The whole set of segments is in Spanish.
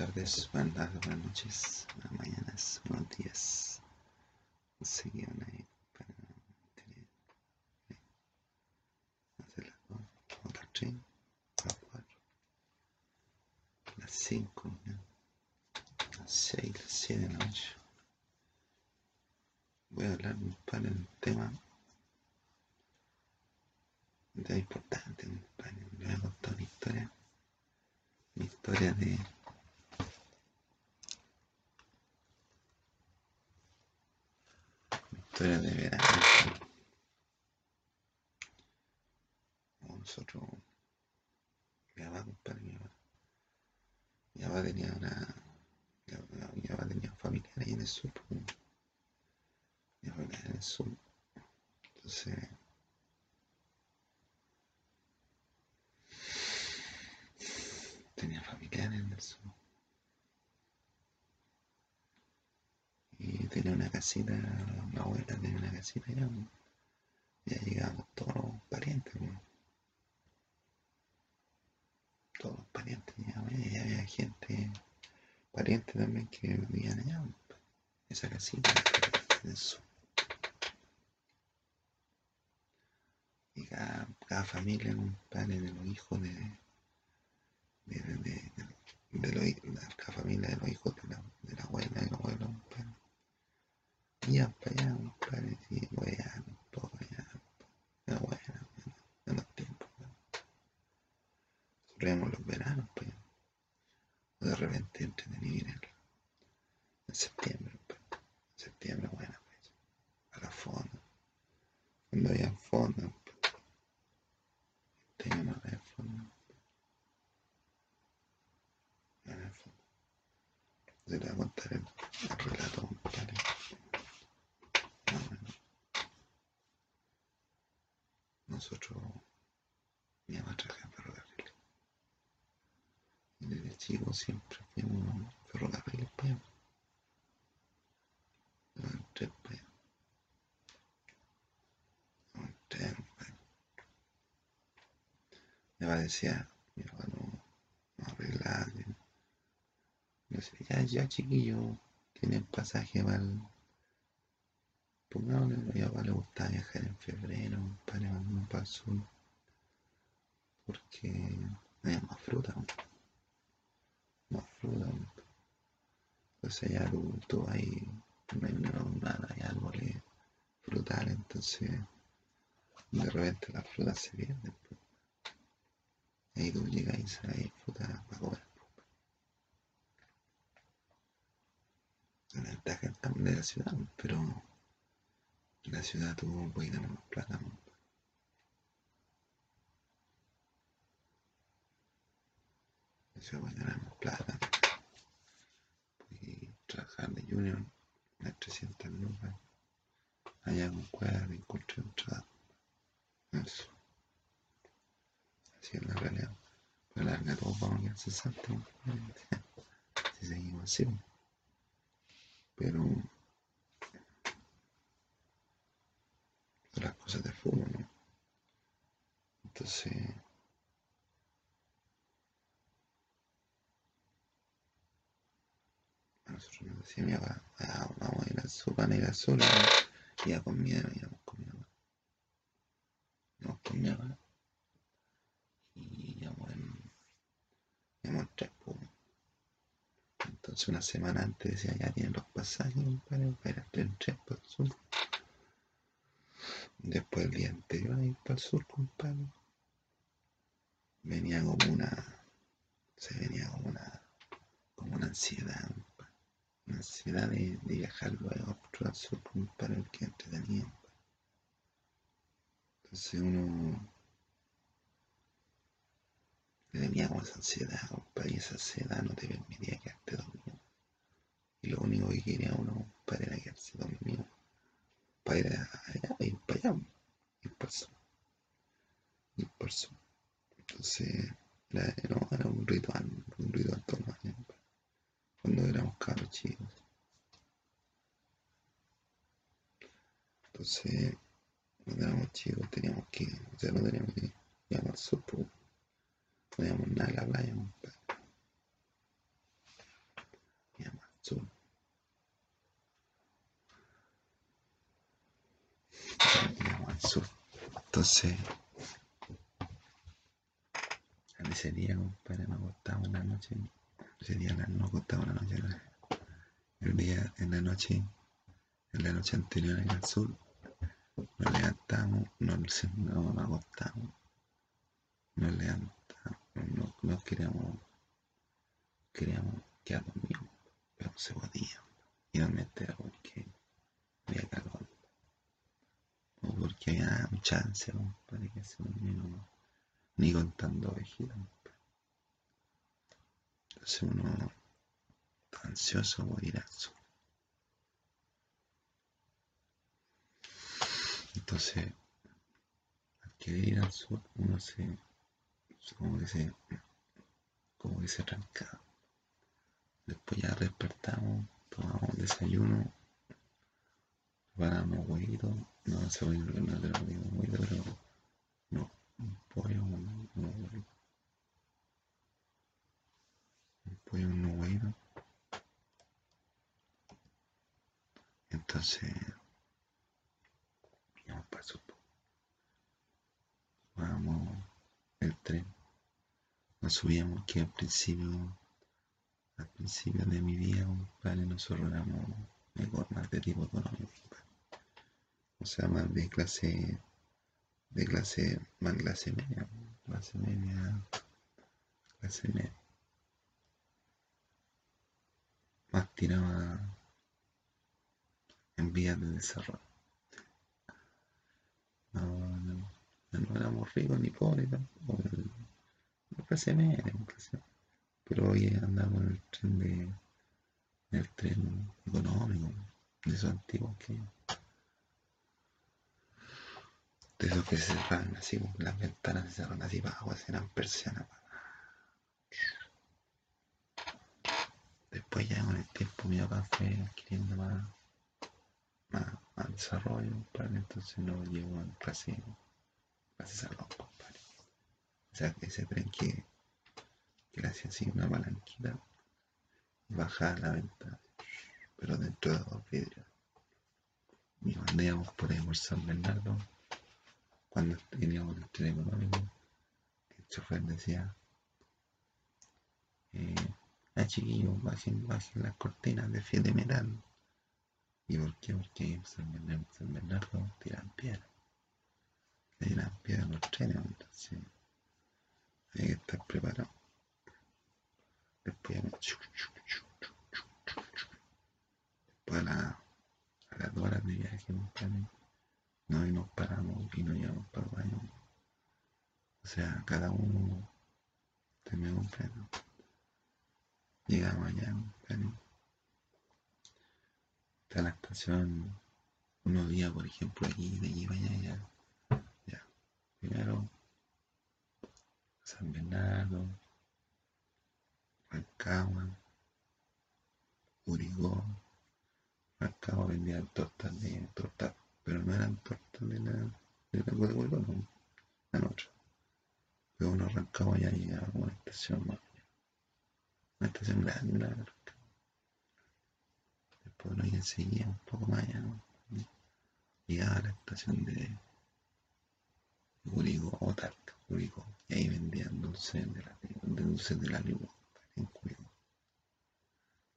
tardes, buenas tardes, buenas noches, buenas mañanas, buenos días. Seguí una ahí para hacer las dos, otras tres, las cuatro, las cinco, las seis, las siete de la noche. Voy a hablar un par del tema de importante, un par, le voy a contar una historia, mi historia de historia de verano. Nosotros, mi papá, compadre, mi papá, mi papá tenía una, mi papá tenía familia ahí en el sur, mi familia en el sur, entonces, tenía familiares en el sur. Y tenía una casita, mi abuela tenía una casita allá, pues. ya llegábamos todos los parientes, pues. todos los parientes llegaban y había gente, parientes también que vivían allá, pues. esa casita en el sur. Y cada, cada familia, compadre, de los hijos de, de, de, de, los, la, cada familia de los hijos de la, de la abuela y los abuelos, compadre. Iban para allá, compadre, y weón, un poco allá, era buena, weón, en los tiempos, weón. Corríamos los veranos, pues, o de repente entretenido en, en septiembre, pues, en septiembre, buena, pues, a la fonda, cuando había fonda, pues, este año no había fonda, no había fonda. Se le voy a contar el, el relato, compadre. Más o menos. Nosotros, mi mamá trabajaba en ferrocarril. Y desde chico siempre fuimos ferrocarriles para allá. Yo entré para allá. Yo entré, compadre. Mi papá decía, mi papá no, no arreglaba. que- Yo decía, ya, ya chiquillo, tienen pasaje para el... Pongámosle, a mi papá le gustaba viajar en febrero, cuando íbamos para el sur. Porque había más fruta, compadre. más fruta. compadre. Entonces tú, tú ahí, no hay no, nada, hay árboles frutales, entonces de repente las frutas se pierden. pues. Ahí tú llegas y sacas fruta para comer. La ventaja también de la ciudad, pero en la ciudad tú puedes ganar más plata. ¿no? En la ciudad puedes ganar más plata. Puedes trabajar de junior, unas 300 lucas. Allá con cuerda encontré un trabajo. Eso. Así es la realidad. Pero la larga todos vamos a quedar cesantes. compadre. Si pues. Pero las cosas de fútbol, ¿no? Entonces, nosotros nos decía mi papá, "Ah, vamos a ir al sur, van a ir al sur, y ya con miedo, íbamos con mi papá. Íbamos con mi papá. Y íbamos en, íbamos en tres, pues. Entonces una semana antes decía, ya tienen los pasajes, para ir al tren para el sur. Después el día anterior a ir para el sur, compadre, venía como una, se venía como una, como una ansiedad. Una ansiedad de, de viajar luego al sur, compadre, porque entretenido. compadre. Entonces uno le tenía como esa ansiedad, compadre, y esa ansiedad no te permitía quedarte dormido. Y lo único que quería uno, compadre, era quedarse dormido. Para ir allá, ir para allá, ir para el. Ir para el. Entonces, era, no, era un ritual, un ritual todos los años, compadre, cuando éramos cabros chicos. Entonces, cuando éramos chicos teníamos que, o sea, no teníamos que ir al sur, Poníamos nada en la playa, compadre. Poníamos al sur. Entonces, a ese día, compadre, me acostaba una noche. Ese día no acostaba una noche. El día, en la noche, en la noche anterior en el sur, nos levantamos, nos, no, nos acostamos, nos levantamos no, no queríamos, queríamos quedar dormidos, pero no se podía. Y nos metíamos porque había calor. O porque había un chance, para que se durmiera ni contando ovejitas. Entonces uno está ansioso por ir al sur. Entonces, al querer ir al sur, uno se, como que se, como que se arranca. Después ya despertamos, tomamos desayuno, preparamos huevitos, no se no tenemos ningún huevito, pero no, un pollo, un, un, un pollo, un huevito. Entonces, íbamos para. Vamos el tren. Nos subíamos que al principio, al principio de mi vida, compadre, nosotros éramos más de tipo económico. O sea, más de clase, de clase, más clase media, clase media, clase media. Más tiraba en vías de desarrollo. No, no éramos ricos ni pobres tampoco. No clase media. Pero hoy andamos en el tren de, en el tren económico, de esos antiguos que de esos que se cerran así, las ventanas se cerran así para abajo, eran persianas. Después ya con el tiempo mi papá fue adquiriendo más, más, desarrollo, compadre, entonces no llegó a clase, salón, compadre. O sea, ese tren que, que le hacía así una palanquita y bajaba la ventana, pero dentro de dos vidrios. Y cuando por ahí por San Bernardo, cuando teníamos el tren económico, el chofer decía, eh, ah, chiquillos, bajen, bajen las cortinas de fiel de metal. ¿Y por qué? Porque en San Bernardo, San Bernardo tiran piedra. Le tiran piedra a los trenes, entonces hay que estar preparado. Después ya me... Después a, la, a las dos horas de viaje, no, y nos paramos y nos llevamos para el baño. O sea, cada uno un pleno. Llegamos allá, compadre. Está la estación, unos días, por ejemplo, aquí, de allí para allá, ya. Primero, San Bernardo, Rancagua, Urigó. Rancagua vendía tortas de tortas, pero no eran tortas de la de la de Urigó, no, eran otras. Pero uno Rancagua ya llegaba a una estación más. Una estación grande, la verdad. Después uno ya seguía un poco más allá, ¿no? Llegaba a la estación de Urigó o Talca, Urigó. Y ahí vendían dulces de la, dulces de la Lima, en Curicó.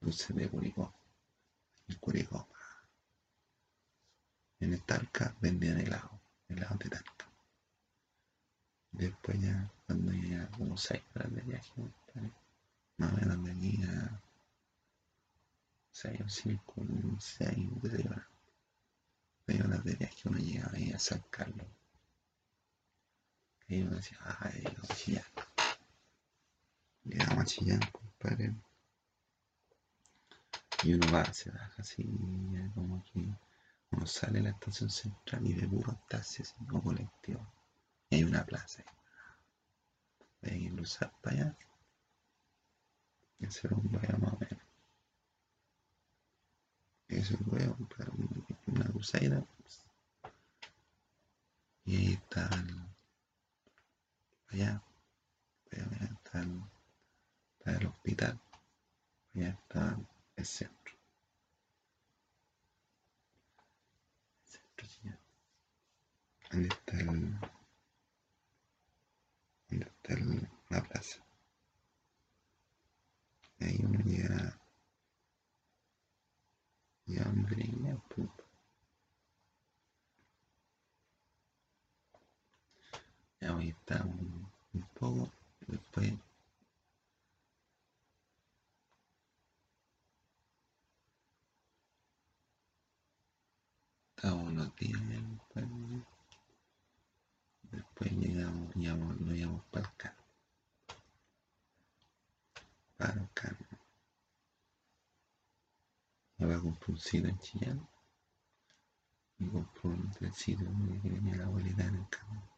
Dulces de Curicó, en Curicó. En Talca vendían helado, helado de Talca. Después ya, cuando ya como seis horas de viaje, más o menos de aquí a seis o cinco, seis, seis horas. Seis horas de viaje uno llegaba ahí a San Carlos. Y uno decía, ay, a Chillán. Llegamos a Chillán, compadre. Y uno va, se baja así, como que uno sale de la estación central y ve puros taxis así, como colectivos. Y hay una plaza ahí. Hay que cruzar para allá. Y hacer un vaya más o menos. Eso luego, para una cruzada. Y ahí está el, allá, allá está el, está el hospital, allá está el centro. El centro Chillán. ¿Dónde está el. ¿Dónde está el, la plaza? Y ahí uno llega. Ya, hombre, ya, puta. Ya hoy estamos un poco. Después. Estamos unos días ya, después. Después llegamos, íbamos, nos íbamos para el can. Para el can. Ahora compré un sitio en Chillán. Y compré un sitio donde venía la abuelita en el camino.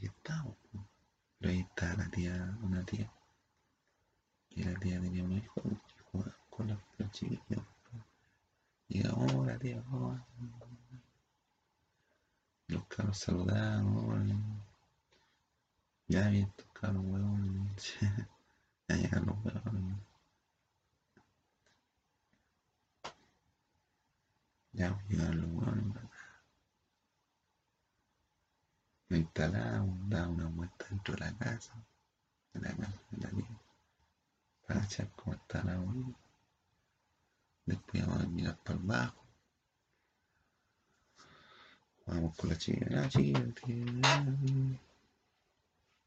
Y. Pero ahí estaba la tía, una tía. Y la tía tenía un hijo que jugaba con los, los chiquillos. Llegamos, hola tía. Los cabros saludaban. Ya vi estos cabros huevones. ya llegan los. Ya llegaron los huevones. Nos instalamos, daba una vuelta dentro de la casa, de la casa de la para echar cómo está la abuela. Después íbamos a mirar para el bajo. Vamos con la chica, ya chica, tía,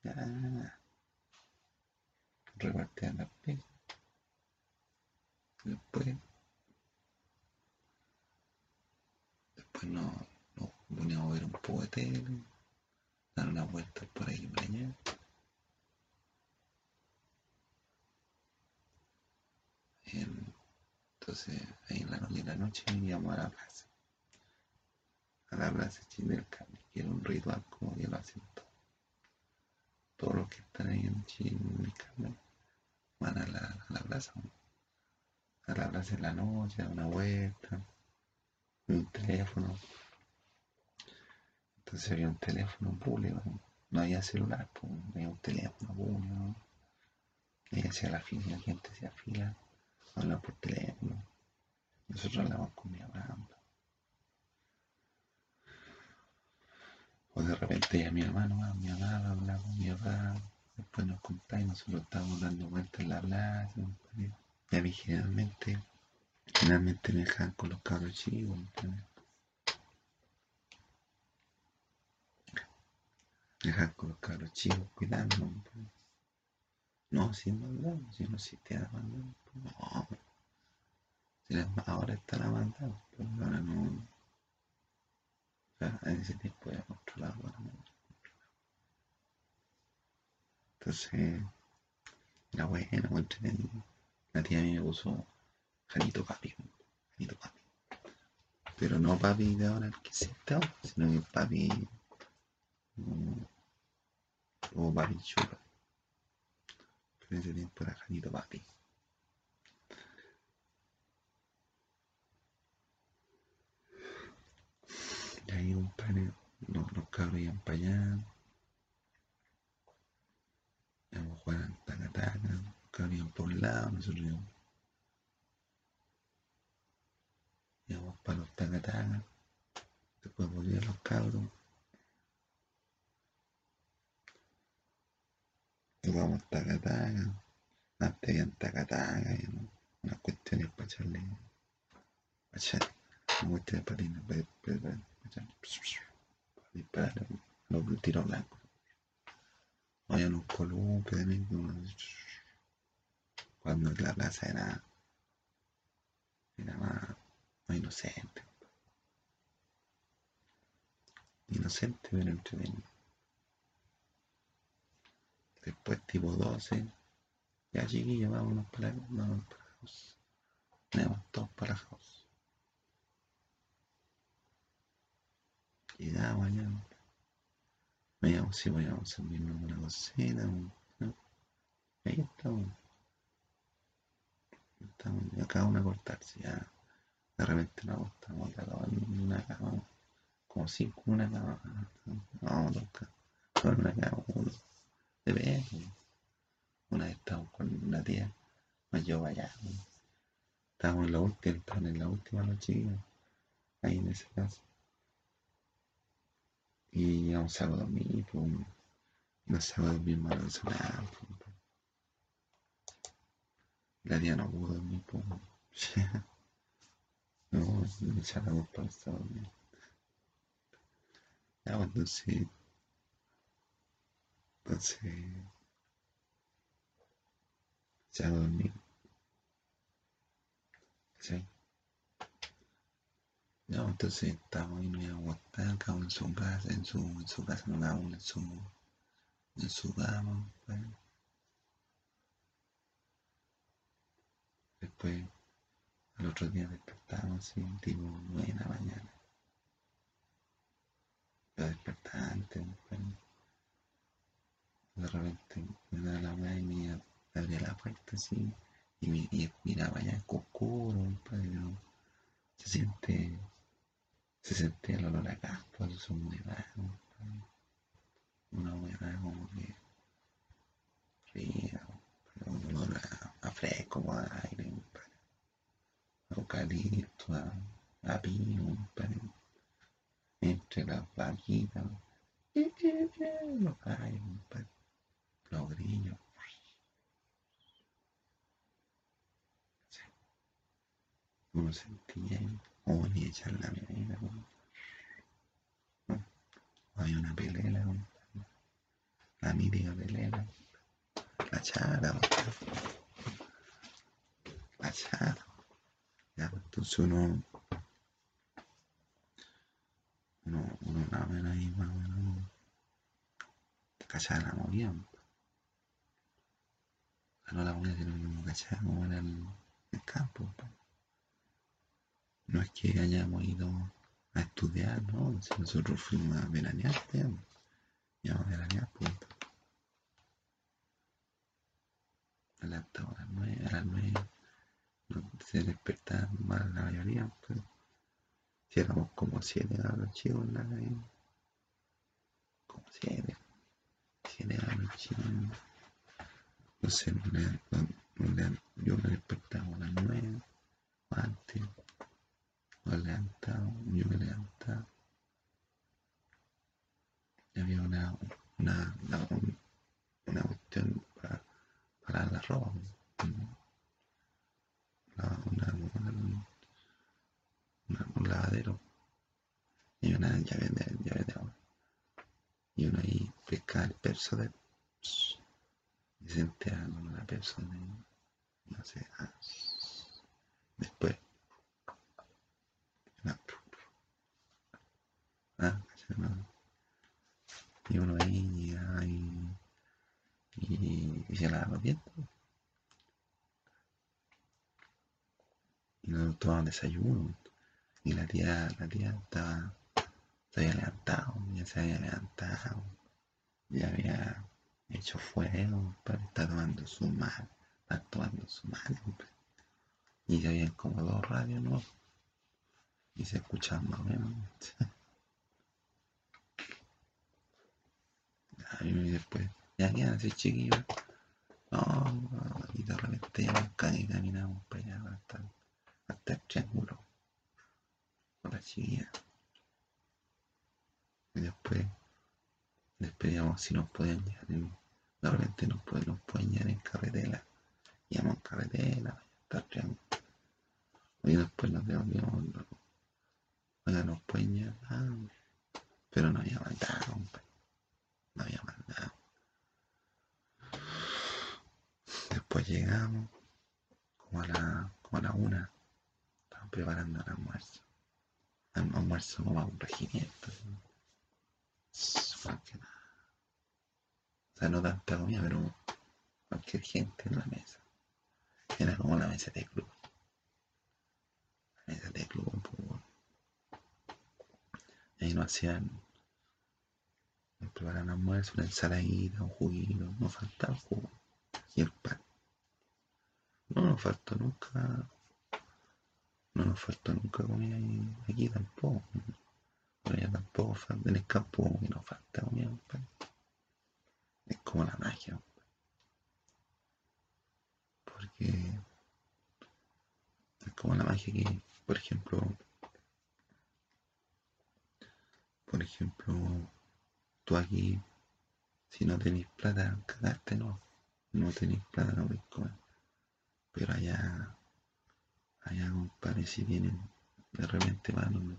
ya. Repartían las pegas. Después, después nos, nos poníamos a ver un poco de tele, dar una vuelta por ahí por allá. En- Entonces, ahí en la noche, en la noche íbamos a la plaza. A la plaza Chinelca, que era un ritual como que lo hacen todos. Todos los que están ahí en Chinelca van a la, a la plaza. A la plaza en la noche, a una vuelta, un teléfono. Entonces había un teléfono público, ¿no? había celular, pues, había un teléfono público. Y hacía la fila, la gente hacía fila, hablaba por teléfono. Nosotros hablamos con mi mamá. O de repente ya mi mamá, no, mi mamá hablaba con mi papá, después nos contaba y nosotros estábamos dando vueltas en la plaza. Y a mí generalmente, me dejaban con los cabros chicos. Dejaban con los chicos cuidando. ¿entiendes? No, si maldad, si no existía la maldad. pues, No, si la- ahora está la maldad, pero ahora no. O sea, en ese tiempo era controlado, ahora no. Entonces, era bueno, muy entretenido. La tía a mí me puso Janito Papi, Janito Papi. Pero no papi de ahora el que existe ahora, sino que papi mm, como papi. Pero en ese tiempo era Janito Papi. Y ahí panel, los, los cabros iban para allá. Íbamos a jugar al taca-taca, los cabros iban por un lado, nosotros íbamos, íbamos para los taca-taca. Después volvían los cabros. Jugamos taca-taca. Antes habían taca-taca, y ¿no? unas cuestiones para echarle. Para echar. Unas cuestiones para tirar, para, para, para, para disparar los tiros blancos. Había unos columpios también, cuando la plaza era, era más, más inocente. Inocente, pero entretenido. Después, tipo 12, ya chiquillos, vámonos para vámonos para house. Vamos todos para house. Llegamos allá. Veíamos si podíamos servirnos una cocina. ¿no? Ahí estamos. Estamos ya cada uno a cortarse. Ya de repente nos acostamos acá en una cama. Como cinco una cama. Vamos a tocar. Con una cama. De vez. Una vez estábamos con una tía. Nos llevó allá. ¿no? Estábamos en la última, estaban en la última los chicos. Ahí en esa casa. Y salgo a dormir, pues, no salgo a dormir mal nada. Pues. La tía no pudo dormir, pues. no, me echa la culpa al estado dormir. Ya, pues, entonces, entonces, ya a dormir. ¿Sí? No, entonces estamos ahí, nos íbamos a acostar, cada en su casa, en su, en su casa, no cada uno en su, en su cama, pues. Después, al otro día despertamos así, tipo nueve de la mañana. Yo despertaba antes, pues. De repente da la mañana y me abría la puerta así, y, miraba allá oscuro, se siente se sentía el olor a campo, su humedad, una humedad como que fría, un olor a, a fresco, a aire, a, a pino, entre las vaquitas, los gallos, los grillos. Uno sentía ahí o ni echar la medida, Había una pelela, la mítica pelela, la chara, la chara. Ya, entonces uno, uno, uno o menos ahí, más o menos, la No la sino que uno cachaba como era el, campo. Pues no es que hayamos ido a estudiar, ¿no? Si nosotros fuimos a veranear, digamos. vamos a veranear, punto. A las, a las nueve, a las nueve no, se despertaban más la mayoría, pues. Si éramos como siete los chicos en la calle. Como siete. Siete los chicos. No sé, no le, no, no le, yo me despertaba a las nueve, antes me levantado, yo me levantaba. Y había una, una, una, una cuestión para, para la ropa. Un lavadero. Y una llave de, llave de agua. Y uno ahí pescaba el perso de. Y sentía con la perso de. No sé. Ah, después Ah, y uno ahí y, y, y se lava los. Y nos tomaban desayuno. Y la tía, la tía estaba, se había levantado, ya se había levantado, ya había hecho fuego, para estar tomando su mal, estar tomando su mal. Y se habían como dos radios, ¿no? y se escucha más o y después, ya quedan así chiquillos. Y de repente ya y caminamos para allá hasta, hasta el triángulo con la chiquilla. Y después, después digamos si nos pueden llevar de repente nos pueden, nos llevar en carretera. Íbamos en carretera, triángulo. Y después nos devolvimos Oiga, nos pueden llevar, pero no había mandado, no había mandado. Después llegamos, como a la, como a la una, estaban preparando el almuerzo. El almuerzo como a un regimiento. O sea, no tanta comida, pero cualquier gente en la mesa. Era como la mesa de club. La mesa de club, un poco ahí nos hacían, nos preparaban almuerzo, una ensaladita, un juguito, no faltaba el jugo y el pan. No nos faltó nunca, no nos faltó nunca comida aquí tampoco. Ya tampoco en el campo que nos falta comida, pan. Es como la magia. Porque es como la magia que, por ejemplo, por ejemplo, tú aquí, si no tenéis plata, cagaste, no. No tenéis plata, no podéis comer. Pero allá, allá, compadre, si vienen, de repente van una,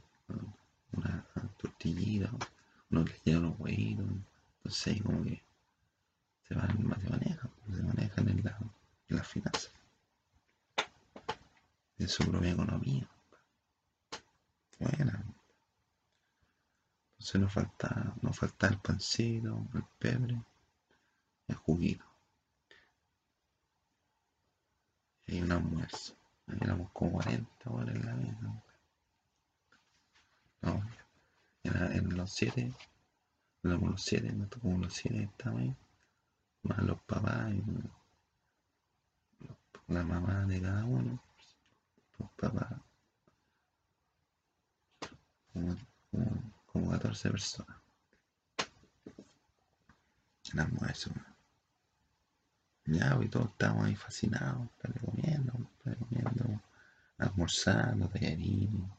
una tortillita, unos le llevan unos huevitos, sé, como que se, van, se manejan, se manejan en, la, en las finanzas, en su propia economía. Buena. Entonces nos falta, nos falta el pancito, el pebre, el juguito. Y un almuerzo. Éramos como 40 horas en la mesa. No, en, en los 7, éramos los 7, me tocó los 7 estaban ahí. Más los papás y la mamá de cada uno. Los papás. Como, como, como 14 personas. El almuerzo. Ya, y todos estábamos ahí fascinados, comiendo, comiendo, almorzando, tallarines.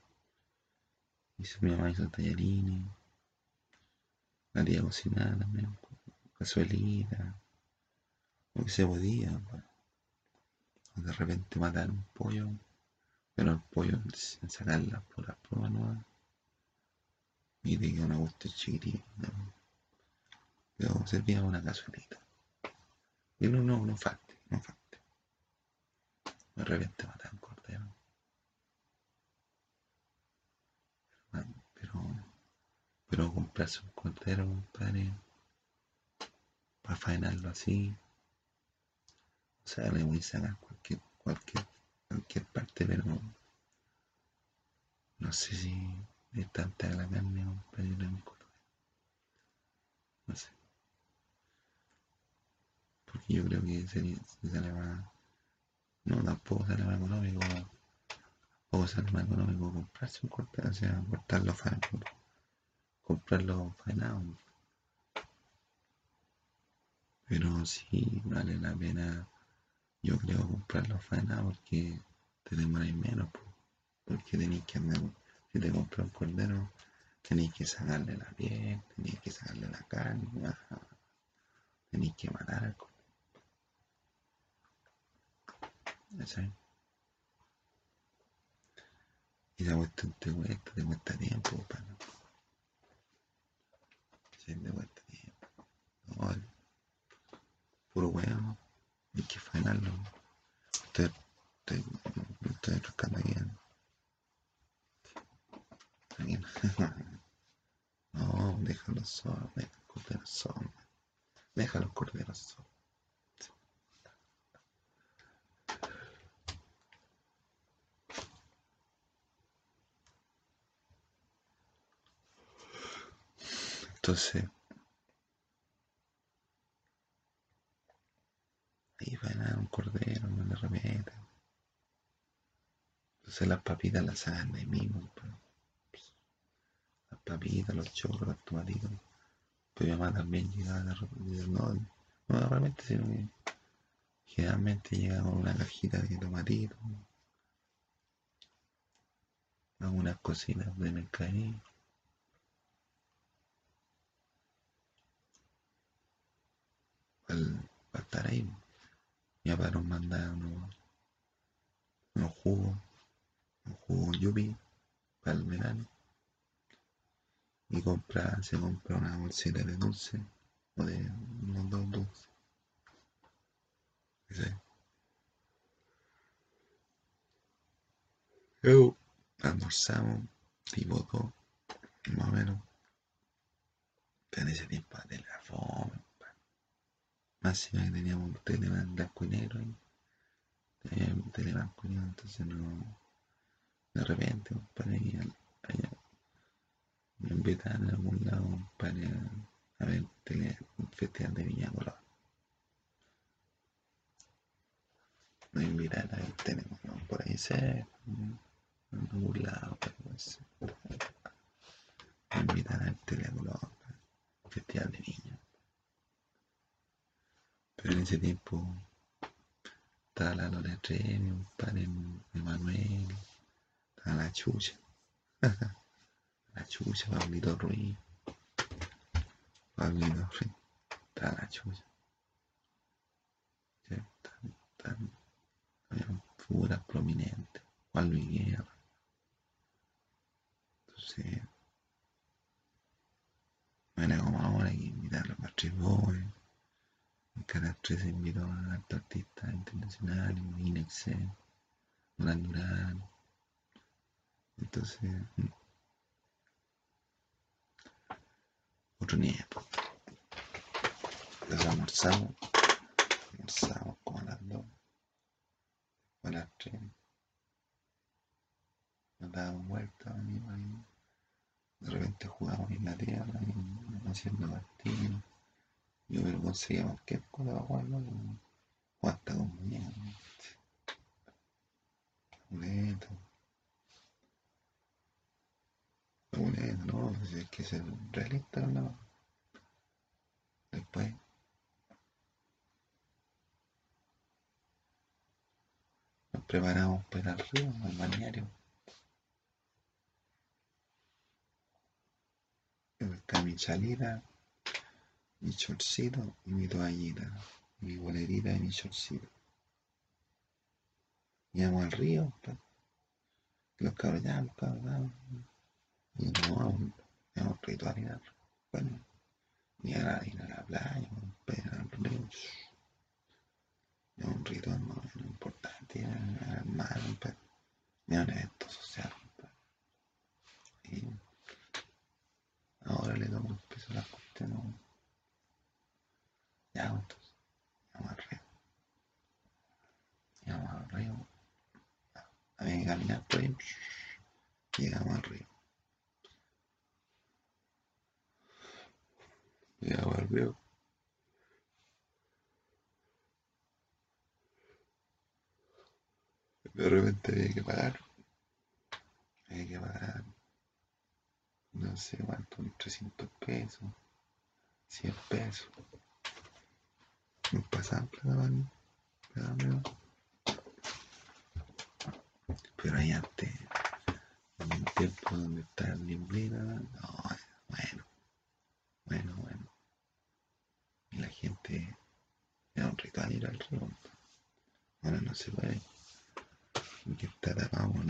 Hizo mi mamá hizo tallarines. La tía cocinar también, cazuelita, lo que se podía. Pues. De repente matar un pollo, pero el pollo sin sacar las puras pruebas nuevas. Y que una gusta chiquitita. Luego servía una cazuelita. Y no, no, no falte, no falte. De repente matan cordero. Pero, pero comprarse un cordero, compadre, para faenarlo así. O sea, le voy a sacar cualquier, cualquier, cualquier parte, pero no sé si es tanta la carne, compadre, de mi cordero. No sé. Porque yo creo que sería, más. No, tampoco sale más económico. Tampoco sale más económico comprarse un corte, o sea, cortarlo. Comprarlo faenado. Pero sí vale la pena, yo creo, comprarlo faenado porque te demoráis menos. Porque tenéis que andar, si te compras un cordero, tenéis que sacarle la piel, tenéis que sacarle la carne, tenéis que matar al cordero. Y la cuestión te cuesta, te cuesta tiempo, para Sí, te cuesta tiempo. No, puro huevo, hay que faenarlo. Usted, usted, usted rascando aquí. Aquí. No, déjalo solo, deja el cordero solo. Deja los corderos solos. Entonces, ahí van a un cordero, le repete. Entonces las papitas las de ahí mismo. Pues. Las papitas, los chorros, los tomatitos. Pues mi mamá también llegaba de repente, no, no de generalmente una cajita de tomatitos. Algunas cocinas de mercadillo. Para estar ahí. Mi papá nos manda unos, unos jugos, un jugo yupi para el verano. Y compra, se compra una bolsita de dulce o de unos dos dulces. ¿Sí? Luego almorzamos tipo dos, más o menos. Pero en ese tiempo de la fome. Máxima que teníamos tele blanco y negro ahí. Teníamos tele blanco y negro, entonces no. De repente, compadre, allá, me invitan a algún lado, compadre, a, ver tele, un festival de Viña Colón. Me invitan a ver tele por ahí cerca, en algún lado. Me invitan a ver tele Colón, festival de Viña. Pero en ese tiempo estaba la Lola Trevi, un padre Emanuel, estaba la Chucha, la Chucha, Pablito Ruiz, Pablito Free. Está la chucha. Sí, Tan, tan, habían figuras prominentes. Juan Luis Guerra. Entonces, no era como ahora hay que invitarlo a Patrick Boy. Tres se invitó a altos artistas internacionales, Inexcel, Duran Duran. Entonces, mm, otro nivel. Entonces almorzamos, almorzamos como a las dos, a las tres. Nos dábamos vueltas, amigos, ahí. De repente jugábamos en la tierra, haciendo partidos. Yo me lo conseguía cualquier cosa para jugar, ¿no? O hasta con muñecos. Amuleto. Amuleto, no, pues hay que ser realista, ¿no? Después nos preparamos para al río, al balneario. Está mi chalita, mi chorcito y mi toallita, mi bolerita y mi chorcito. Llegamos al río, pues. los cabros ya, los cabros ya. Y no, es un ritual. Bueno, y ahora ir a la playa, pues, al río. Es un ritual más o menos importante, al mar, pues. Es un evento social. pues. Y ahora le damos el peso a la cuestión. Ya, entonces, vamos al río. Llegamos al río. Había que caminar por ahí. Llegamos al río. Llegamos al río. De repente había que pagar. Había que pagar. No sé cuánto, 300 pesos. 100 pesos. Me pasaban plata para. Pero ahí antes, en un tiempo donde estaba en Limblina, no, bueno, bueno, bueno. Y la gente, era un ritual ir al río. Ahora no se puede. Y que está tapado con,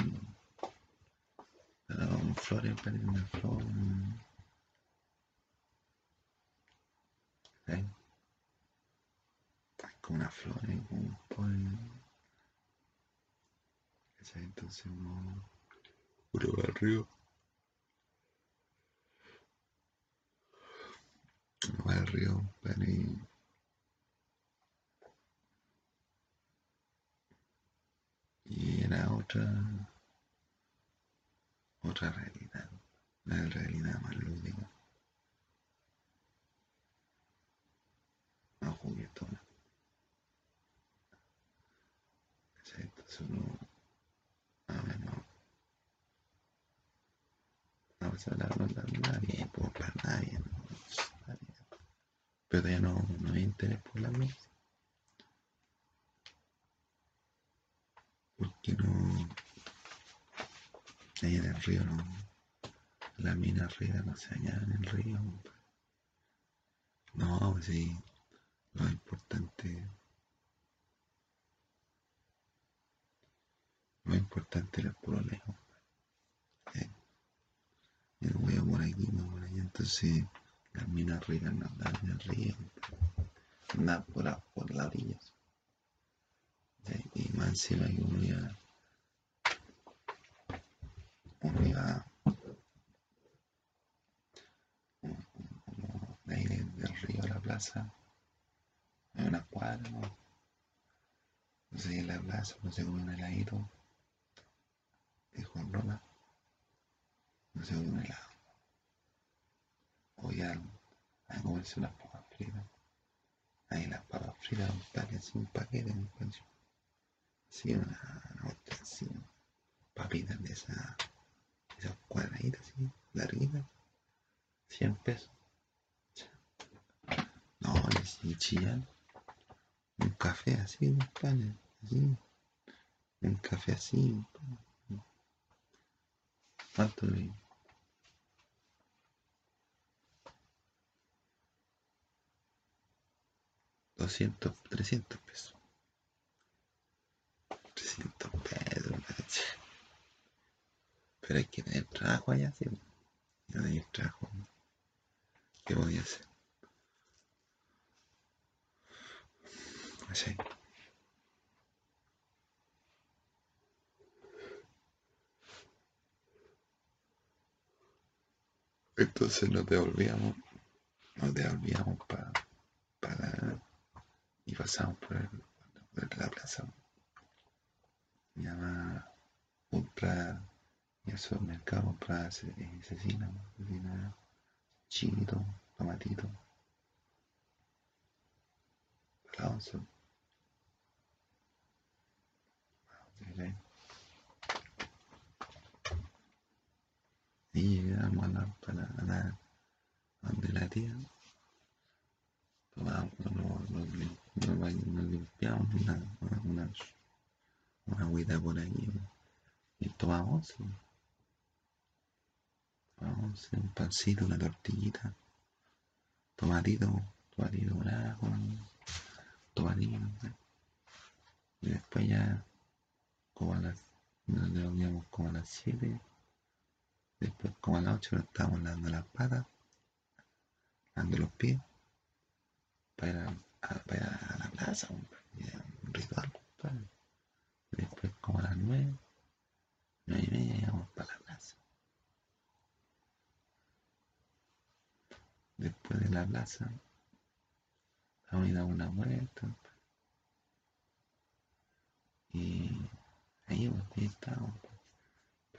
está tapado con flores, parece una flor. ¿sabes? Una flor, y como un. ¿cachai? Entonces no. Uno va río. Uno va río para ir. Y era otra. Otra realidad. Una realidad más lúdica. Más juguetona. A ver, no. No, pues nada bien, pues para nadie, no. Pero ya no, no hay interés por la misa. Porque no. Ahí en el río no. Las minas arriba no se bañaban en el río. No, pues sí. Lo importante. Lo importante era el puro lejos. Eh, no voy a por aquí, por allá. Entonces, las minas ricas no en el río. Andaban por, por las orillas. Y más encima que uno iba. Uno iba. Como de ahí del, del río a la plaza. Hay una cuadra, ¿no? Entonces, ahí en la plaza uno se come un heladito. Y con Roma. No se come un helado. O ya a comerse unas papas fritas. Ahí las papas fritas, un paquete, un paquete, un paquete. Sí, una, una así. Papitas de esas, esas cuadraditas así, larguitas. 100 pesos. No, así chillan. Un café así, un pan, así. Un café así. ¿Cuánto le 200, 300 pesos. 300 pesos, Pero hay que tener trabajo allá, sí. No tener trabajo. ¿Qué podía hacer? Así. Entonces nos devolvíamos, nos devolvíamos para para y pasamos por, el, por la plaza. Mi mamá compra y al supermercado compra cecina, cecina, chito, tomatito, la. Y llegamos a la, para la, donde la tía, tomamos, nos, limpiamos una, una, una, una agüita por ahí y tomamos tomamos un pancito, una tortillita, tomatito, tomatito con ajo, tomatito, y después ya como a las nos dormíamos como a las 7 después como a las 8 nos estábamos lavando las patas lavando los pies para ir a, para ir a la plaza un, un ritual después como a las 9 9 y media íbamos para la plaza. Después de la plaza vamos a ir a una vuelta y ahí, pues, ahí estábamos.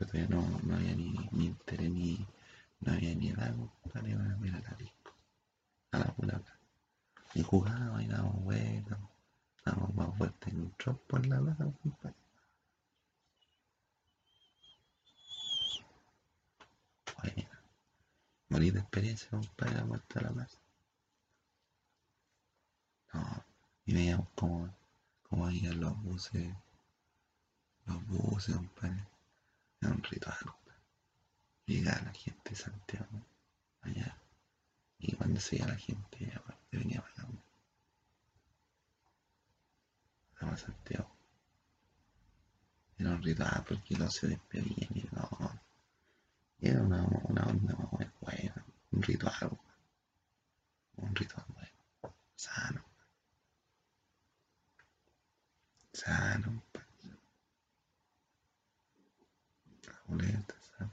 Pero todavía no, no había ni, ni interés ni no había ni edad para ir a la disco. A la pura y jugaba y dábamos vueltas dábamos más vueltas en un trompo en la plaza compadre. bueno morir de experiencia compadre la vuelta a la plaza. No y veíamos cómo cómo iban los buses los buses compadre era un ritual compadre. llegaba la gente de Santiago allá y cuando se la gente venía para acá a Santiago. Era un ritual porque no se despedían y no era una, una onda muy buena un ritual un ritual bueno sano. Sano boleta, sano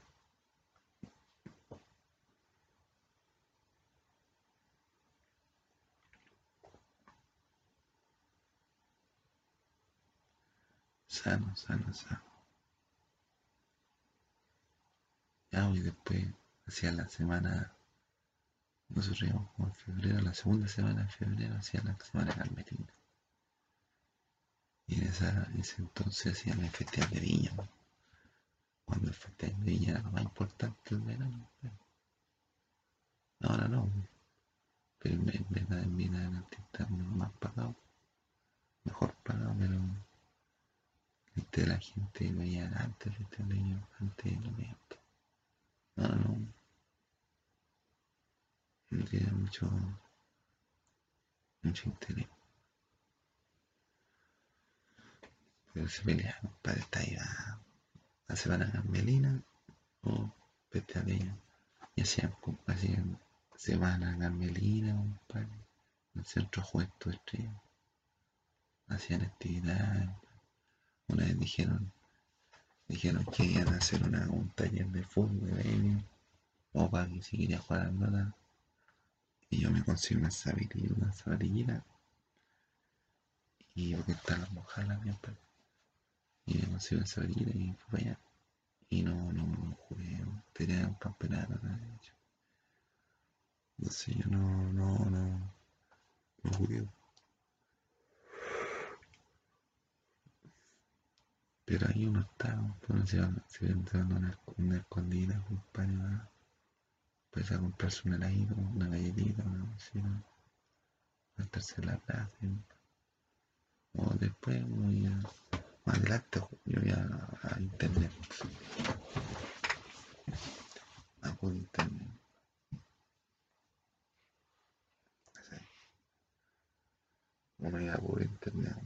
sano, sano, sano. Ya, y después, hacia la semana, nosotros íbamos como en febrero, la segunda semana de febrero, hacia la semana carmelina. Y en, esa, ese entonces hacían el festival de viña. ¿no? Cuando el festival de viña era lo más importante del verano. ¿no? Ahora no. Pero en, verdad, en vida el artista más pagado. Mejor pagado, pero este, la gente veía antes del festival de viña, antes lo veía. No, no. No tiene mucho, mucho interés. Pero se peleaba, compadre, está ahí a la semana carmelina o de viña. Y hacían, hacían semana carmelina, compadre, en el centro juventud estrella. Hacían actividades. Una vez dijeron, dijeron que iban a hacer una, un taller de fútbol de o para que la pelota. Y yo me conseguí una zapatilla, una y porque estaba mojada mía, pues. Y una zapatillita y para allá. Y no, no, no jugué, tenía un campeonato, de hecho. Entonces yo no, no, no, no jugué. Pero ahí uno pues uno se iba, se iba entrando a una, escondida, compadre, ¿no? pues a comprarse un heladito, una galletita, una cosita, saltarse en la plaza. ¿no? O después uno ya, más adelante yo ya a internet, a por internet. era por internet.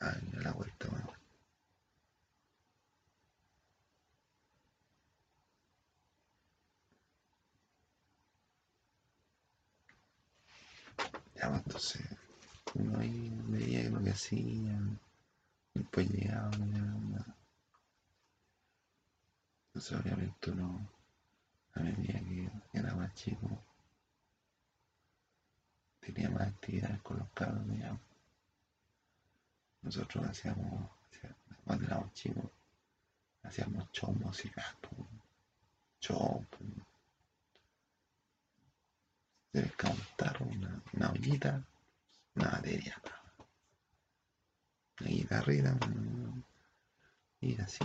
Ay, la vuelta, bueno. Ya, pues, entonces, uno ahí veía lo que hacía, después llegaba, ya, entonces obviamente uno, a medida que era más chico, tenía más actividades con los. Nosotros hacíamos, cuando éramos chicos, hacíamos shows musicales, show, se les una, una ollita, una batería, una guitarrita, y así,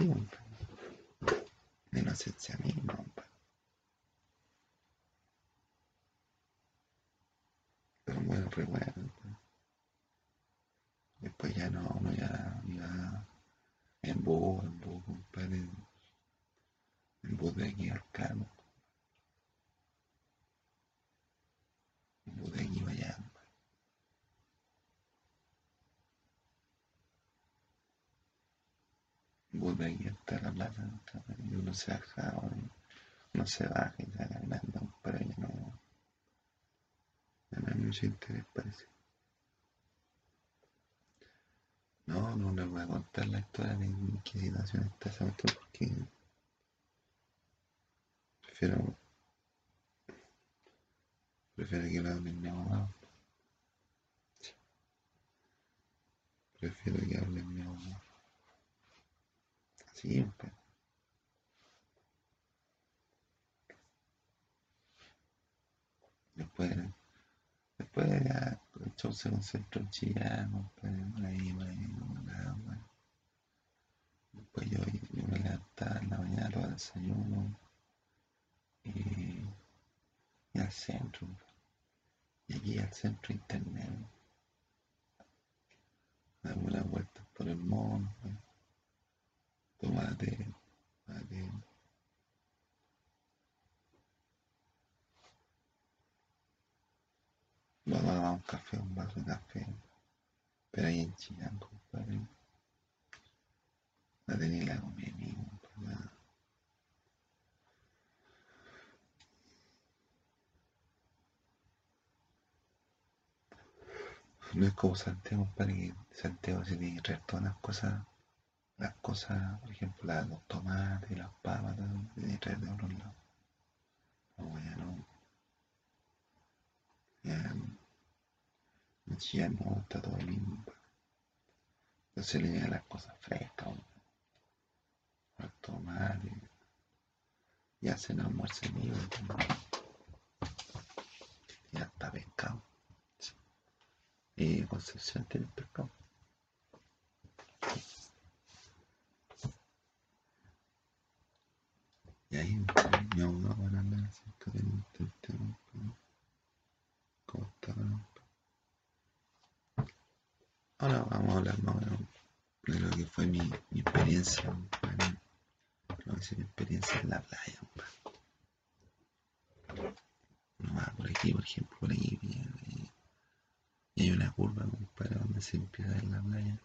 de inocencia misma, pero bueno, recuerdo. Después ya no, no ya iba en bus, en bus, compadre, en bus de aquí al carro. Para allá. Aquí hasta la plaza, y uno se baja, uno se baja y está caminando, pero ya no, no hay interés parece. No, no le voy a contar la historia de qué situación está esa porque prefiero prefiero que lo hable mi abogado. Prefiero que hable mi. Así, pues. Después Después el show se concentró en Chillán, pues, ahí, ahí, Después yo, yo me levantaba en la mañana, lo desayuno y, y al centro. Y aquí al centro internet. Dame una vuelta por el mono, tomate, tomate. Vamos a tomar un café, un vaso de café. Pero ahí en Chillán, compadre. No tenía la comida ni compadre. No es como Santiago, compadre, que Santiago se tiene que traer todas las cosas, las cosas, por ejemplo, los tomates, las papas, todo, tiene que traer de otros lados. No, ya no. Ya, ya no, está todo lindo. Entonces le llegan las cosas frescas, los tomates. Y hacen almuerzo mío. Ya está pescado. Y Concepción tiene pescado. Y ahí mi abogado van a hablar acerca del tema. ¿Cómo está? Ahora vamos a hablar más de lo que fue mi, mi experiencia, lo que fue mi experiencia en la playa. Uno va por aquí, por ejemplo, por aquí, una curva, para donde se empieza en la playa.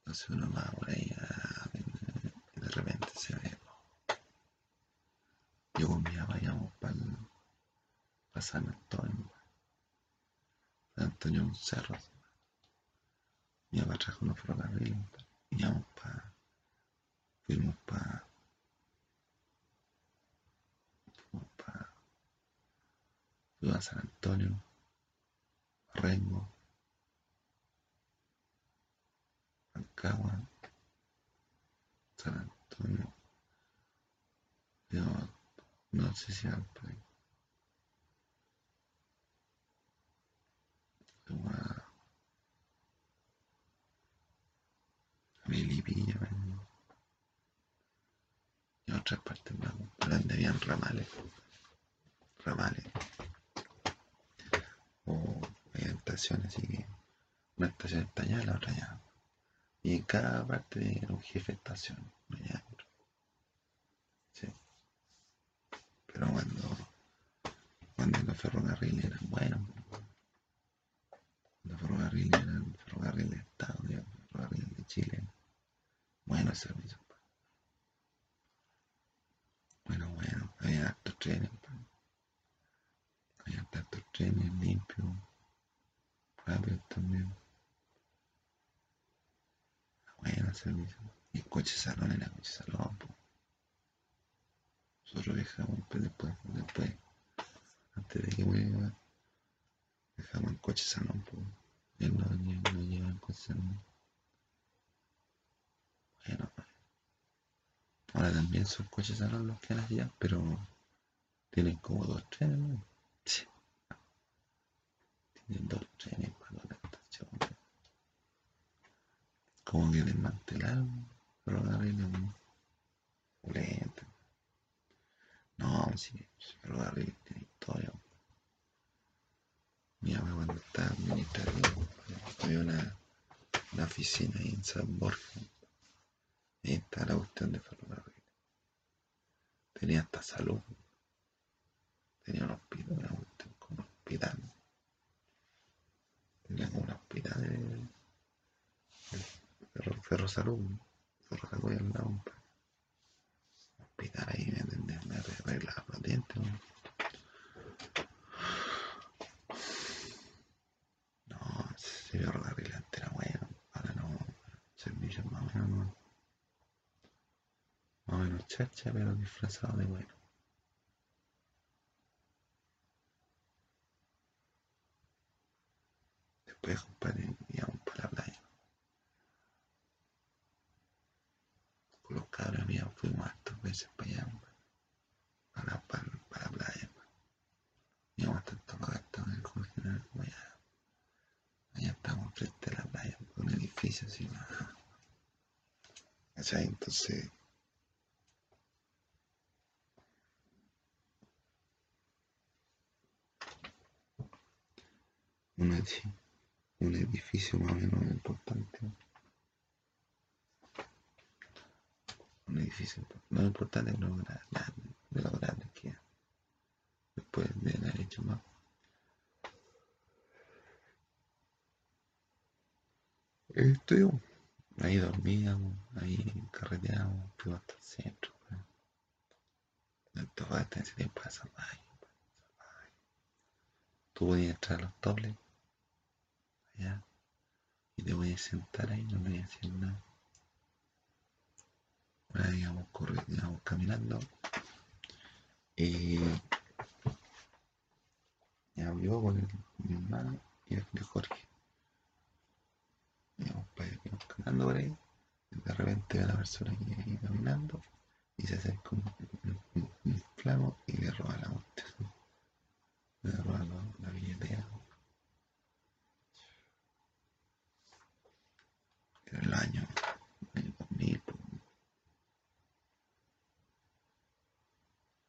Entonces uno va por ahí y de repente se ve. Yo con mi vayamos para San Antonio. San Antonio un cerro. Mi papá trajo unos ferrocarriles. Y vamos para. Fuimos para. Fuimos para. Fuimos a San Antonio. Rengo. Rancagua. San Antonio. Yo, no sé si al por ahí. a Melipilla y otras partes más, donde habían ramales, ramales o había estaciones así que una estación está allá, la otra allá. Y en cada parte era un estación. Sí. Pero cuando, cuando los ferrocarriles eran buenos, los ferrocarriles eran ferrocarriles de Estado, ferrocarriles de Chile, buenos servicios. Bueno, bueno, había hartos trenes, había hartos trenes limpios, rápidos también. Bueno, servicio. Coche salón era coche salón, pues. Nosotros viajamos después, después, antes de que muera, dejamos el coche salón, pues. Él no, no lleva el coche salón. Bueno, ahora también son coches salón los que han allá, pero tienen como dos trenes. Tienen dos trenes para la estación. Como que desmantelaron ferrocarriles muy lento. No, sí, ferrocarriles tiene historia. Mi mamá cuando estaba administrativo, había una, una oficina ahí en San Borja. Ahí está la cuestión de ferrocarriles. Tenía hasta salud. Tenía un hospital, una cuestión como un hospital. Tenía como un hospital de, de ferro, y al lado un hospital ahí, ¿me entendés? Me arreglaba los dientes. ¿no? No, ese ferrocarril antes era bueno. Ahora no. Servicios más o menos no. Más o menos chacha, pero disfrazado de bueno. Después, compadre, íbamos para la playa. Los cabros míos fuimos hartas veces para allá, para, la- para, para la playa. Íbamos hasta Antofagasta en el como allá. Allá estamos frente a la playa, un edificio así. ¿no? ¿Cachai? Entonces, un edificio más o menos importante. Un edificio no importante, pero gra- grande, de lo grande que es. después de haber hecho más. Estuvimos, ahí dormíamos, ahí carreteábamos, fuimos hasta el centro. weón. Antofagasta en ese tiempo era salvaje. salvaje. Tú podías entrar a los dobles allá y te podías sentar ahí, no podías hacer nada. Ahora íbamos íbamos caminando y ya yo con el- mi hermano y el de Jorge. Íbamos para allá, caminando por ahí y de repente ve a la persona que iba caminando y se acerca un, un, un- un y le roba la moto. Le roba la, la billetera. Era el año 2000, pues,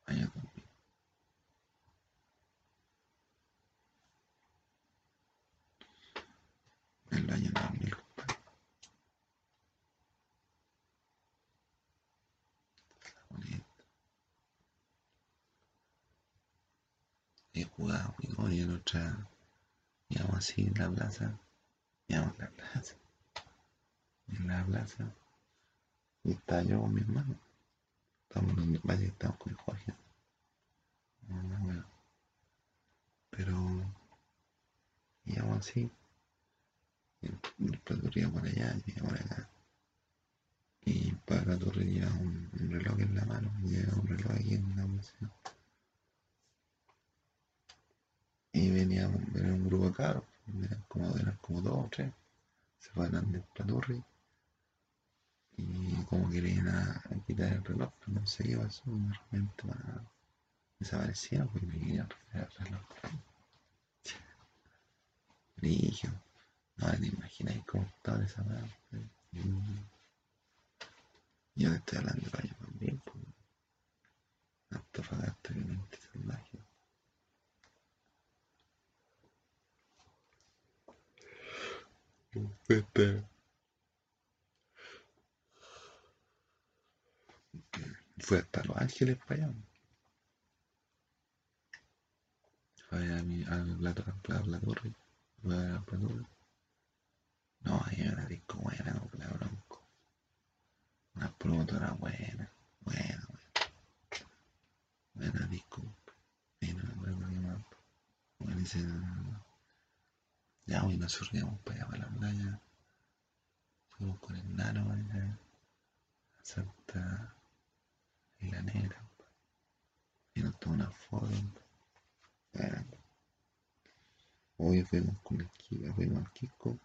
año 2000. En el año 2000, compadre. Bonito. Y jugábamos y como y en otra, íbamos así en la plaza, en la plaza, en la plaza, y estaba yo con mi hermano. Estábamos donde parece que estábamos con Jorge. Pero íbamos así, después corríamos por allá, y por acá. Y para la torre llevaba un, un reloj en la mano, llevaba un reloj aquí en la bolsa. Y veníamos, era un grupo de cabros, eran como, eran como dos o tres. Se fueron de Platurri y como querían a, a quitar el reloj, no sé qué pasó, de repente bueno, desaparecieron porque me querían retirar el reloj. Brillo. No te imagináis cómo estaba esa mano. Yo te estoy hablando de años también, pues. Antofagasta, violento salvaje. Fue hasta Los Ángeles para allá. Fue a, mi, a la, la, la torre. Fue a la torre. No, ahí era una disco buena, no, la bronco. Una promotora buena, buena, buena. Buena disco. Buena, buena, buena. Buena, buena ya hoy nos surgimos para allá, para la playa. Fuimos con el nano allá. A Santa y la negra. Y nos tomó una foto. Hoy fuimos con el Kiko, fuimos al Kiko.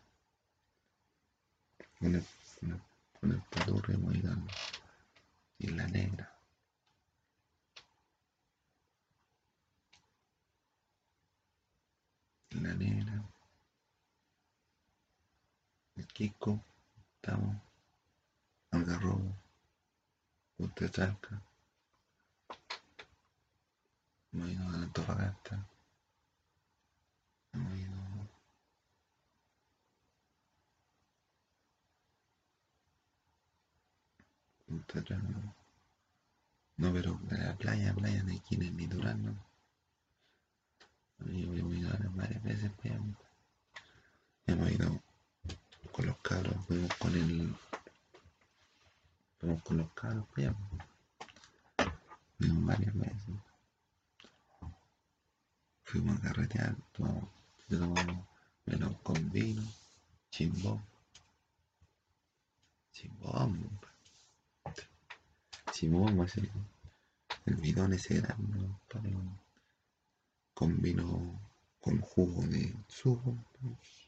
Con el, con el, con el Patorre Moigano. Y la negra. La negra. Kiko. Estamos. Algarrobo. Usted Chalca. Hemos ido a Antofagasta. Hemos ido Punta. No, pero la playa, playa de Quines ni Durán, no. Yo hemos ido varias veces para allá. Hemos ido con los cabros, fuimos con el. Fuimos con los cabros para allá. Fuimos varias veces. Fuimos a carretear, tomamos, tomamos menos con vino, chimbón. Chimbón, chimbón, así. El bidón ese grande, con, vino, con jugo de pues,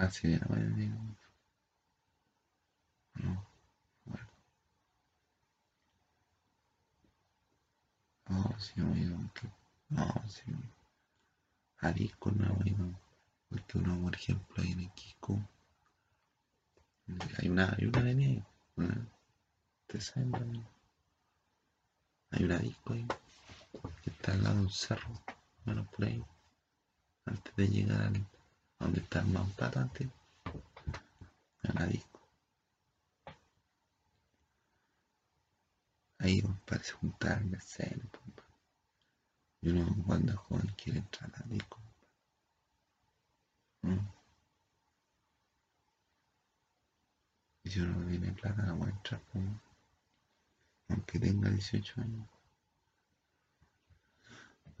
Ah, sí, ya, bueno, digo. No, bueno. No, sí, aunque- No, sí. A disco no ido. Porque uno, por ejemplo, ahí en el. Hay una, hay una avenida ahí. ¿Ustedes saben la avenida? Hay una disco ahí. Que está al lado de un cerro. Bueno, por ahí. Antes de llegar al. A donde está el Mampata antes. Hay una disco. Ahí parece juntar la escena. Y uno cuando es joven quiere entrar a la disco. ¿Mm? Y si uno no tiene plata, no puede entrar. pues. Aunque tenga 18 años.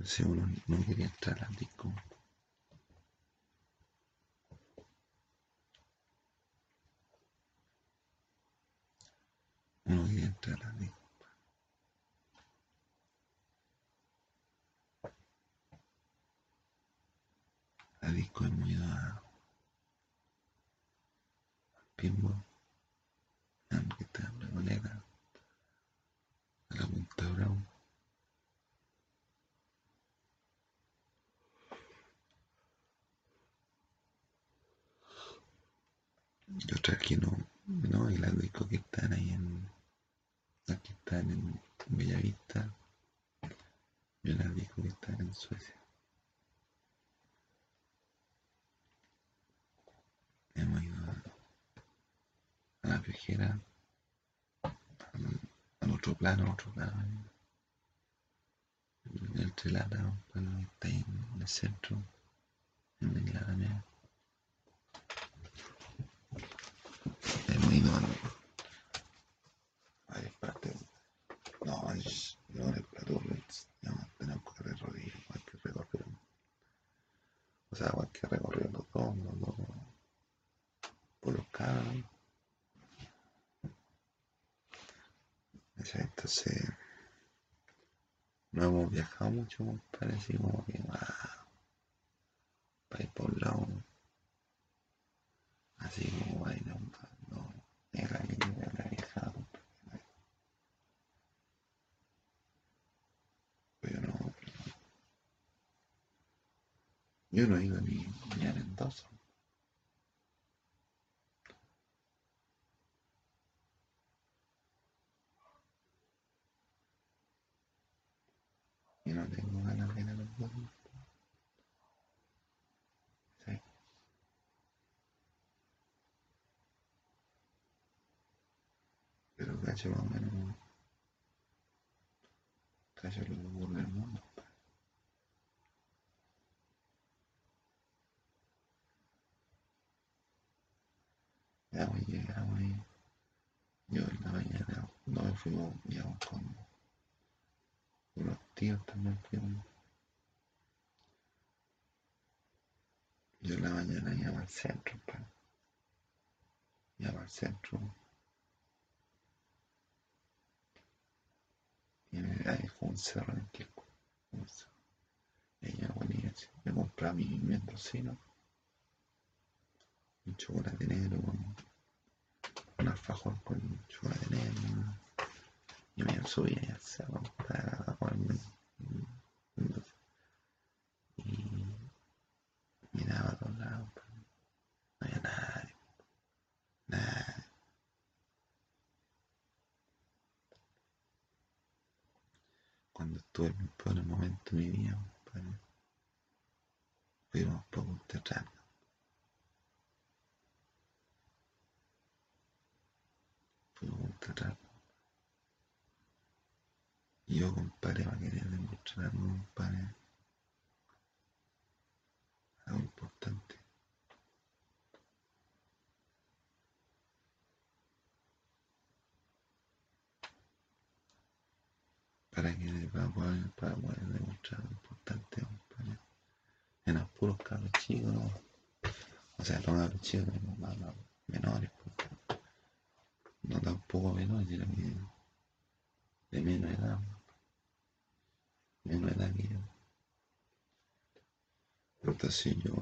Si uno no quería entrar a la disco. Entrar a la disco. La disco hemos ido a Pimbo, a en Recoleta, a la Punta Bravo. Y otras que no, no, y las discos que están ahí en, las que están en Bellavista, y las discos que están en Suecia. Hemos ido a, la viajera, al, otro plano, al otro plano, en el Trilata, plano que está ahí en el centro, en la. Hemos ido a varias partes. No, es, no, tenemos que recorrer, hay que recorrer. O sea, hay que recorrer los dos, los dos, por los. Entonces, no hemos viajado mucho, así como que, ah, para ir por un lado, así como, ay, no, no, ni la ni la viajado, compadre. Yo no he ido ni, ni a Mendoza. Y no tengo ganas de ir a Mendoza. Sí. Pero cacho más o menos. Cacho lo que ocurre en el mundo. Ya voy llegamos ahí. Yo en la mañana no fuimos, digamos, con unos tíos también fuimos. Yo en la mañana iba al centro, pa. Iba al centro. Y ahí fue un cerro Quilco. Un cerro. Me ponía así. Me compré a mi mendocino. Un chocolate negro con un alfajor con chocolate negro. Y me subí al cerro para comerme. Y miraba a todos lados. No había nadie. Nadie. Cuando estuve en mis peores momentos de mi vida, compadre, fuimos por un teatral. Fuimos por un teatral. Yo, compadre, va a querer demostrar algo, compadre. Algo importante. Para que para poder, para poder demostrar algo importante, compadre. En los puros cabros chicos, ¿no? O sea, no cabros chicos, sino más, más menores, pues. No tampoco menores, sino que de menos edad. Edad que yo. Entonces yo,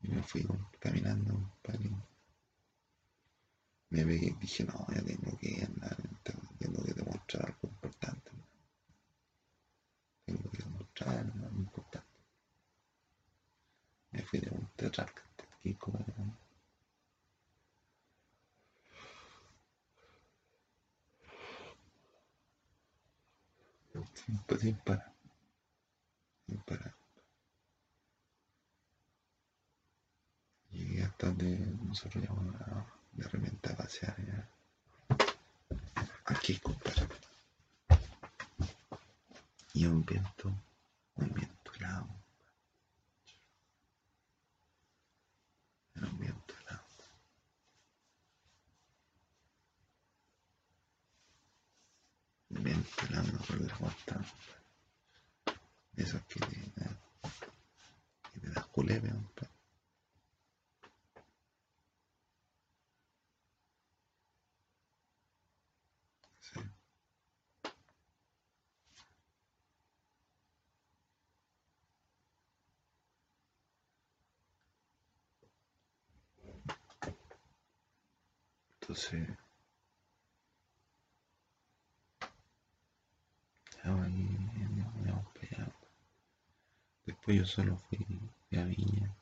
me fui caminando, compadre. Me pegué dije, no, ya tengo que andar, tengo que demostrar algo importante. Tengo que demostrar algo importante. Me fui de un teatral que como sin, sin parar, parar. Llegué hasta donde nosotros llamamos a- de repente a pasear ya. Aquí, compadre. Y un viento, un viento helado. Era un viento helado. Un viento helado por la costa. Eso que que te da culebra. Sí. Entonces, ya ahí íbamos para allá. Después yo solo fui, a Viña.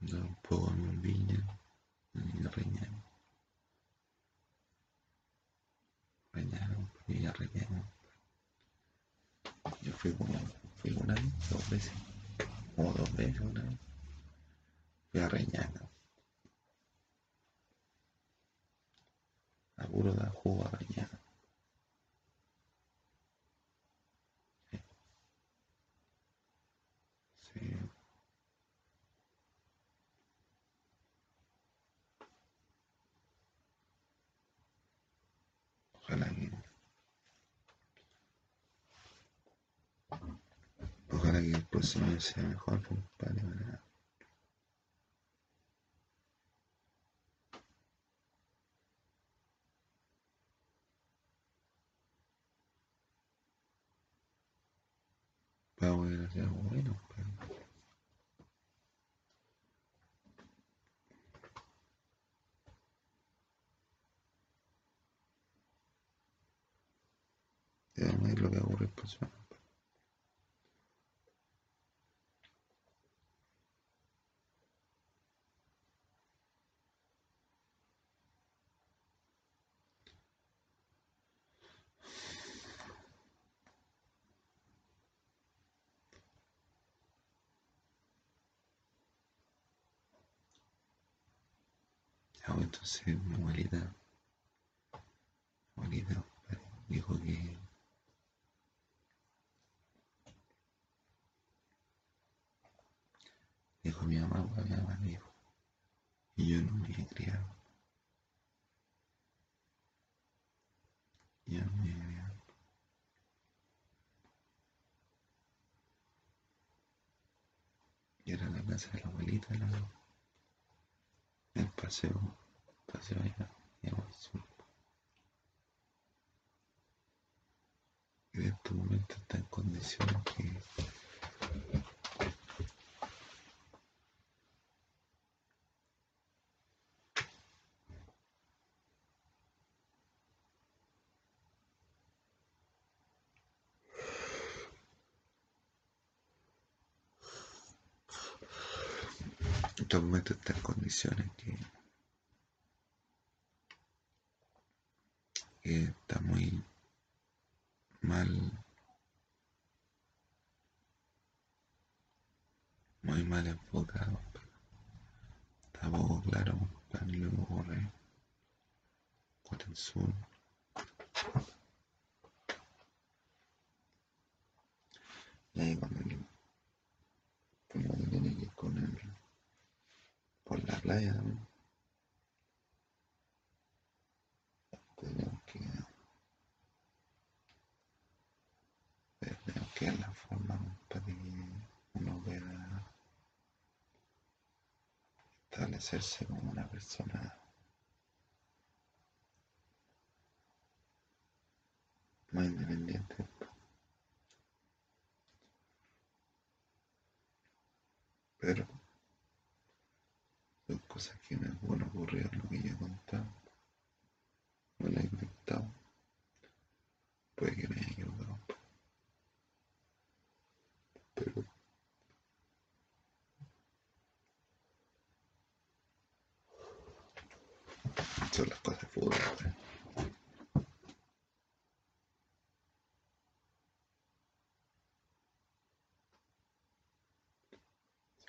Andaba un poco en Viña, en Reñano. Reñano, fui a Reñano. Yo fui como, fui una vez, dos veces, como dos veces una vez. Fui a Reñano. A puro dar jugo a Reñano. Sí. Ojalá que. Ojalá que el próximo año sea mejor, compadre. Para, para poder hacer algo bueno, compadre. Eso no es lo que ocurre el próximo año. Pues, entonces mi abuelita, abuelita dijo que dijo mi mamá, mi mamá dijo, y yo no me he criado. Yo no me he criado. Y era la casa de la abuelita, la, el paseo, paseo sur. Y en estos momentos está en condiciones que en estos momentos está en condiciones que, que está muy mal, muy mal enfocado. Está poco claro, para mí lo que ocurre con el sur. Y ahí con el, con lo que tiene que ir con el, por la playa también. Tenemos que, tenemos que ver la forma para que uno pueda establecerse como una persona más independiente. Pero son cosas que me han ocurrido lo que yo he contado. No lo he inventado. Puede que me haya equivocado. Pero son las cosas de fútbol. pues.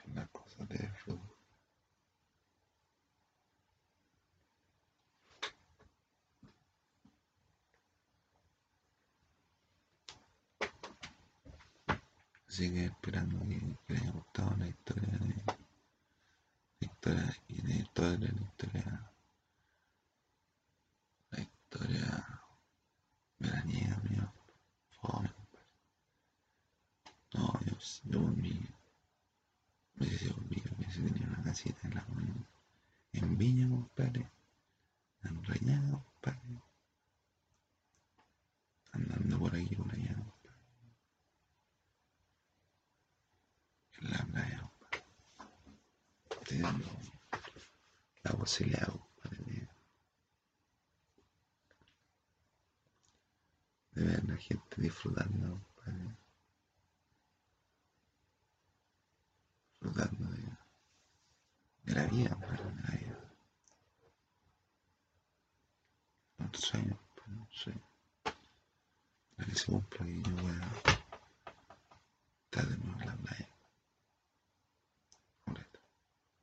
Son las cosas de fútbol. Así que esperando que, les haya gustado la historia de la historia y de toda la historia la historia veraniega mía fome no yo, yo por mí me hubiese volvido que si tenía una casita en la en Viña compadre en Reñaca compadre andando por aquí por allá compadre en la playa compadre teniendo la